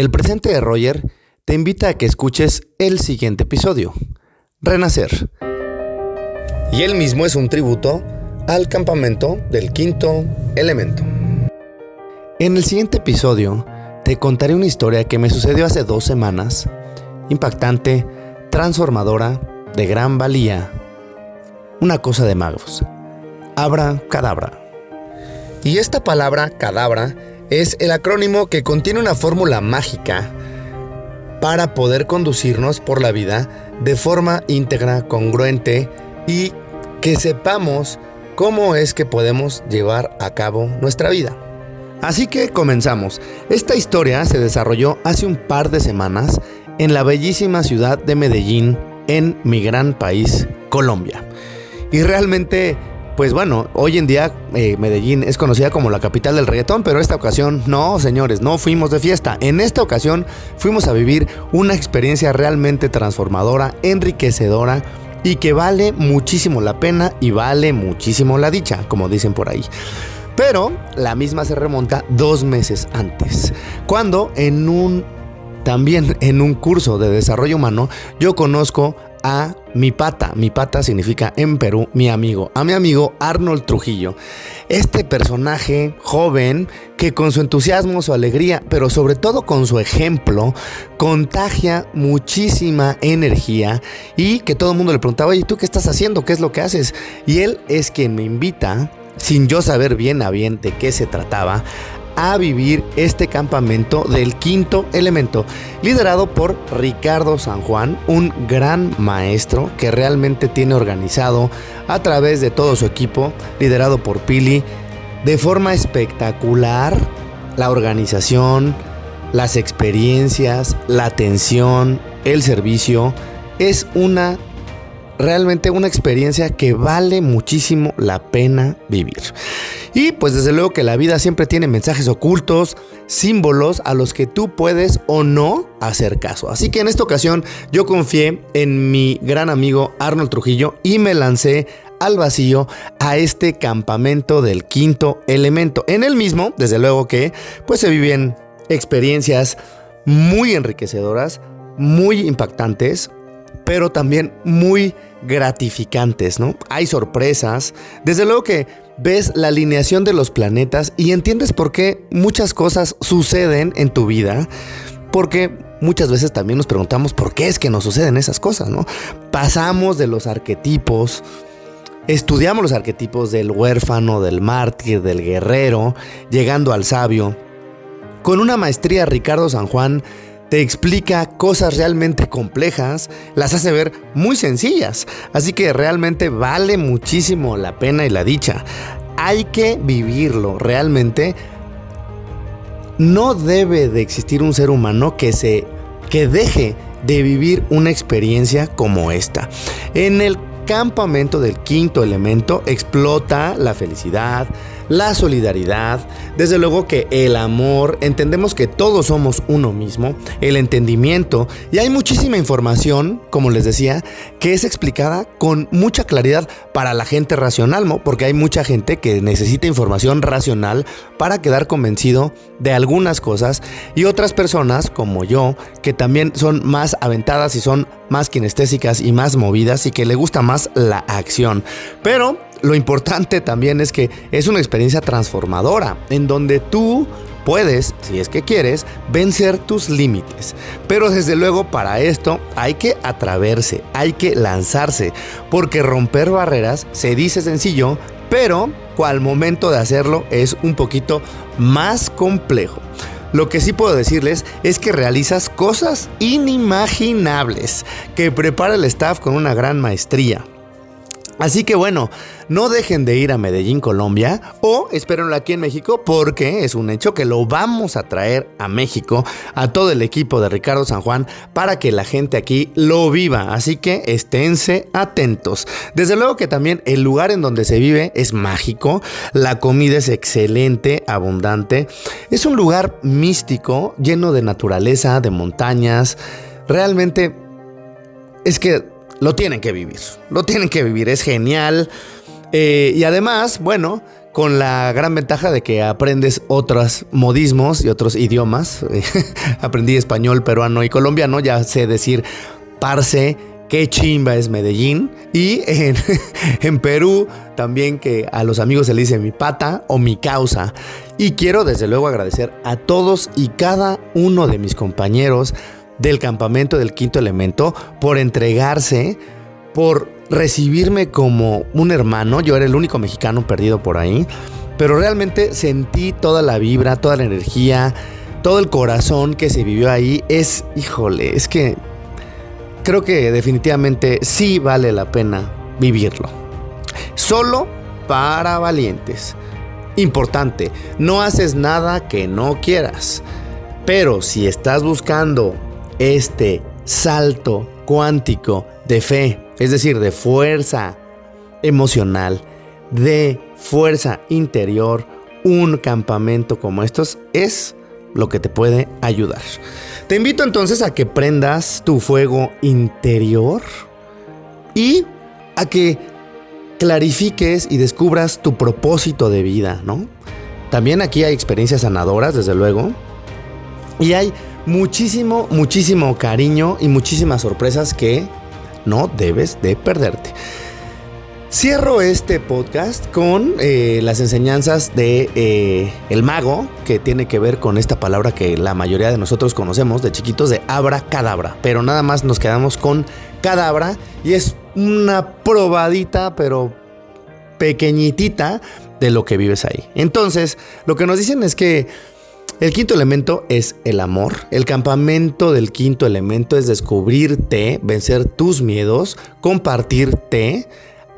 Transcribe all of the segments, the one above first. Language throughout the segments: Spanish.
El presente de Roger te invita a que escuches el siguiente episodio, Renacer. Y él mismo es un tributo al campamento del quinto elemento. En el siguiente episodio te contaré una historia que me sucedió hace dos semanas, impactante, transformadora, de gran valía, una cosa de magos. Abra cadabra. Y esta palabra cadabra es el acrónimo que contiene una fórmula mágica para poder conducirnos por la vida de forma íntegra, congruente y que sepamos cómo es que podemos llevar a cabo nuestra vida. Así que comenzamos. Esta historia se desarrolló hace un par de semanas en la bellísima ciudad de Medellín, en mi gran país, Colombia. Y realmente pues bueno, hoy en día eh, Medellín es conocida como la capital del reggaetón, pero esta ocasión no, señores, no fuimos de fiesta. En esta ocasión fuimos a vivir una experiencia realmente transformadora, enriquecedora y que vale muchísimo la pena y vale muchísimo la dicha, como dicen por ahí. Pero la misma se remonta dos meses antes, cuando en un también en un curso de desarrollo humano yo conozco a mi pata. Mi pata significa en Perú mi amigo. A mi amigo Arnold Trujillo. Este personaje joven que con su entusiasmo, su alegría, pero sobre todo con su ejemplo, contagia muchísima energía y que todo el mundo le preguntaba, oye, ¿tú qué estás haciendo? ¿Qué es lo que haces? Y él es quien me invita sin yo saber bien a bien de qué se trataba, a vivir este campamento del quinto elemento, liderado por Ricardo San Juan, un gran maestro que realmente tiene organizado a través de todo su equipo, liderado por Pili, de forma espectacular la organización, las experiencias, la atención, el servicio. Es una realmente una experiencia que vale muchísimo la pena vivir. Y pues desde luego que la vida siempre tiene mensajes ocultos, símbolos a los que tú puedes o no hacer caso. Así que en esta ocasión yo confié en mi gran amigo Arnold Trujillo y me lancé al vacío a este campamento del quinto elemento. En el mismo, desde luego que pues se viven experiencias muy enriquecedoras, muy impactantes, pero también muy gratificantes, ¿no? Hay sorpresas. Desde luego que ves la alineación de los planetas y entiendes por qué muchas cosas suceden en tu vida. Porque muchas veces también nos preguntamos por qué es que nos suceden esas cosas, ¿no? Pasamos de los arquetipos, estudiamos los arquetipos del huérfano, del mártir, del guerrero, llegando al sabio. Con una maestría Ricardo San Juan te explica cosas realmente complejas, las hace ver muy sencillas. Así que realmente vale muchísimo la pena y la dicha. Hay que vivirlo realmente. No debe de existir un ser humano que se que deje de vivir una experiencia como esta. En el campamento del quinto elemento explota la felicidad, la solidaridad, desde luego que el amor, entendemos que todos somos uno mismo, el entendimiento y hay muchísima información, como les decía, que es explicada con mucha claridad para la gente racional, porque hay mucha gente que necesita información racional para quedar convencido de algunas cosas y otras personas como yo que también son más aventadas y son más kinestésicas y más movidas y que le gusta más la acción. Pero lo importante también es que es una experiencia transformadora, en donde tú puedes, si es que quieres, vencer tus límites. Pero desde luego para esto hay que atraverse, hay que lanzarse, porque romper barreras se dice sencillo, pero al momento de hacerlo es un poquito más complejo. Lo que sí puedo decirles es que realizas cosas inimaginables que prepara el staff con una gran maestría. Así que bueno, no dejen de ir a Medellín, Colombia, o espérenlo aquí en México, porque es un hecho que lo vamos a traer a México, a todo el equipo de Ricardo San Juan, para que la gente aquí lo viva. Así que esténse atentos. Desde luego que también el lugar en donde se vive es mágico, la comida es excelente, abundante. Es un lugar místico, lleno de naturaleza, de montañas. Realmente es que lo tienen que vivir. Lo tienen que vivir. Es genial. Eh, y además, bueno, con la gran ventaja de que aprendes otros modismos y otros idiomas. Aprendí español, peruano y colombiano, ya sé decir parce, qué chimba es Medellín. Y en, en, Perú también que a los amigos se le dice mi pata o mi causa. Y quiero desde luego agradecer a todos y cada uno de mis compañeros del campamento del quinto elemento por entregarse, por recibirme como un hermano. Yo era el único mexicano perdido por ahí. Pero realmente sentí toda la vibra, toda la energía, todo el corazón que se vivió ahí. Es, híjole, es que creo que definitivamente sí vale la pena vivirlo. Solo para valientes. Importante, no haces nada que no quieras. Pero si estás buscando este salto cuántico de fe, es decir, de fuerza emocional, de fuerza interior, un campamento como estos es lo que te puede ayudar. Te invito entonces a que prendas tu fuego interior y a que clarifiques y descubras tu propósito de vida, ¿no? También aquí hay experiencias sanadoras, desde luego, y hay muchísimo, muchísimo cariño y muchísimas sorpresas que no debes de perderte. Cierro este podcast con eh, las enseñanzas de eh, el mago, que tiene que ver con esta palabra que la mayoría de nosotros conocemos de chiquitos de abra cadabra, pero nada más nos quedamos con cadabra y es una probadita, pero pequeñitita de lo que vives ahí. Entonces, lo que nos dicen es que el quinto elemento es el amor. El campamento del quinto elemento es descubrirte, vencer tus miedos, compartirte,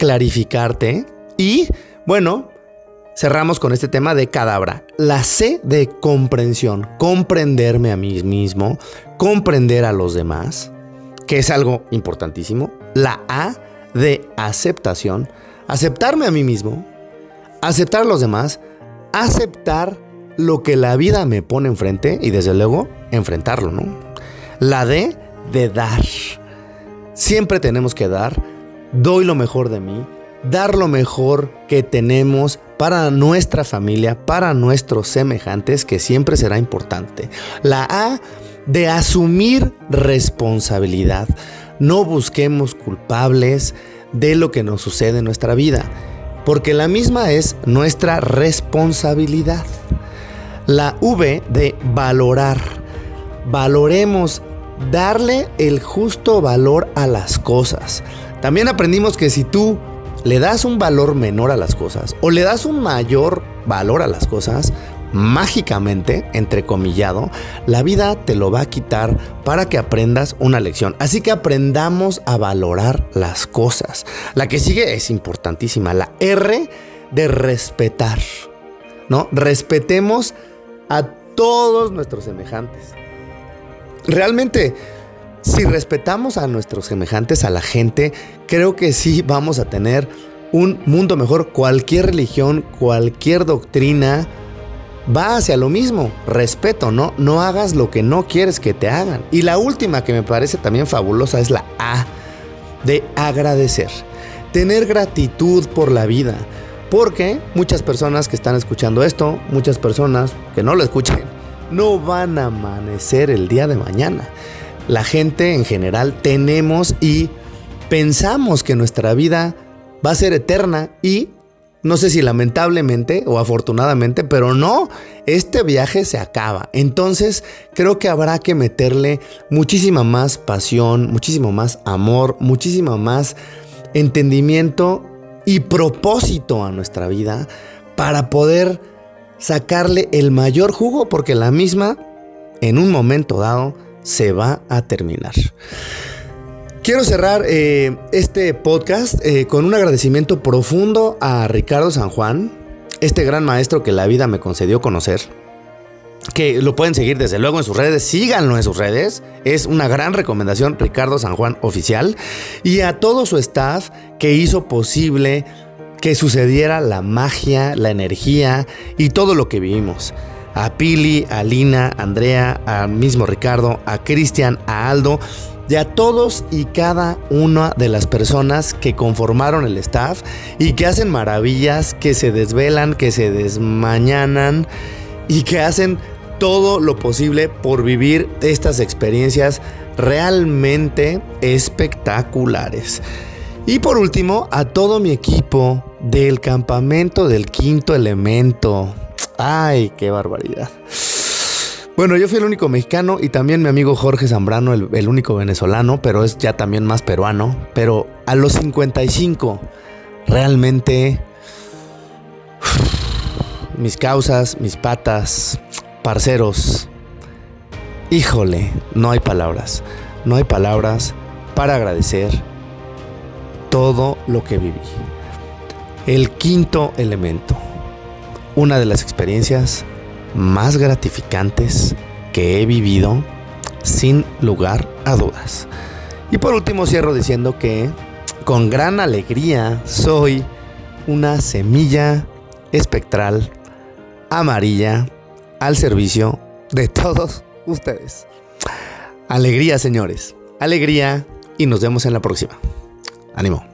clarificarte y, bueno, cerramos con este tema de cadabra. La C de comprensión, comprenderme a mí mismo, comprender a los demás, que es algo importantísimo. La A de aceptación, aceptarme a mí mismo, aceptar a los demás, aceptar lo que la vida me pone enfrente y desde luego enfrentarlo, ¿no? La D de dar. Siempre tenemos que dar. Doy lo mejor de mí. Dar lo mejor que tenemos para nuestra familia, para nuestros semejantes, que siempre será importante. La A de asumir responsabilidad. No busquemos culpables de lo que nos sucede en nuestra vida, porque la misma es nuestra responsabilidad. La V de valorar. Valoremos darle el justo valor a las cosas. También aprendimos que si tú le das un valor menor a las cosas o le das un mayor valor a las cosas, mágicamente, entrecomillado, la vida te lo va a quitar para que aprendas una lección. Así que aprendamos a valorar las cosas. La que sigue es importantísima, la R de respetar. ¿No? Respetemos a todos nuestros semejantes. Realmente, si respetamos a nuestros semejantes, a la gente, creo que sí vamos a tener un mundo mejor. Cualquier religión, cualquier doctrina va hacia lo mismo. Respeto, ¿no? No hagas lo que no quieres que te hagan. Y la última que me parece también fabulosa es la A, de agradecer. Tener gratitud por la vida. Porque muchas personas que están escuchando esto, muchas personas que no lo escuchen, no van a amanecer el día de mañana. La gente en general tenemos y pensamos que nuestra vida va a ser eterna y no sé si lamentablemente o afortunadamente, pero no, este viaje se acaba. Entonces creo que habrá que meterle muchísima más pasión, muchísimo más amor, muchísimo más entendimiento y propósito a nuestra vida para poder sacarle el mayor jugo porque la misma en un momento dado se va a terminar. Quiero cerrar eh, este podcast eh, con un agradecimiento profundo a Ricardo San Juan, este gran maestro que la vida me concedió conocer que lo pueden seguir desde luego en sus redes, síganlo en sus redes, es una gran recomendación, Ricardo San Juan Oficial, y a todo su staff que hizo posible que sucediera la magia, la energía y todo lo que vivimos. a Pili, a Lina, a Andrea, a mismo Ricardo, a Cristian, a Aldo y a todos y cada una de las personas que conformaron el staff y que hacen maravillas, que se desvelan, que se desmañanan y que hacen todo lo posible por vivir estas experiencias realmente espectaculares. Y por último, a todo mi equipo del campamento del quinto elemento. Ay, qué barbaridad. Bueno, yo fui el único mexicano y también mi amigo Jorge Zambrano, el, único venezolano, pero es ya también más peruano. Pero a los 55, realmente mis causas, mis patas, parceros, híjole, no hay palabras, no hay palabras para agradecer todo lo que viví. El quinto elemento, una de las experiencias más gratificantes que he vivido sin lugar a dudas. Y por último cierro diciendo que con gran alegría soy una semilla espectral amarilla al servicio de todos ustedes. Alegría, señores. Alegría y nos vemos en la próxima. Ánimo.